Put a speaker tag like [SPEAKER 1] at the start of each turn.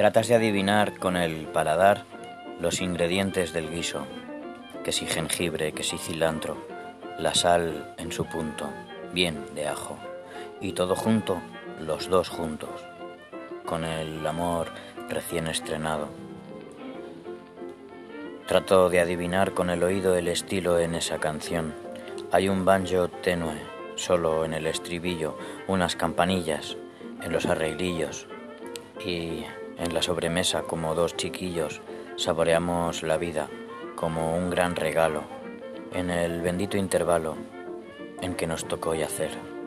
[SPEAKER 1] Tratas de adivinar con el paladar los ingredientes del guiso, que si jengibre, que si cilantro, la sal en su punto, bien de ajo, y todo junto, los dos juntos, con el amor recién estrenado. Trato de adivinar con el oído el estilo en esa canción. Hay un banjo tenue, solo en el estribillo, unas campanillas en los arreglillos y en la sobremesa como dos chiquillos saboreamos la vida como un gran regalo en el bendito intervalo en que nos tocó yacer.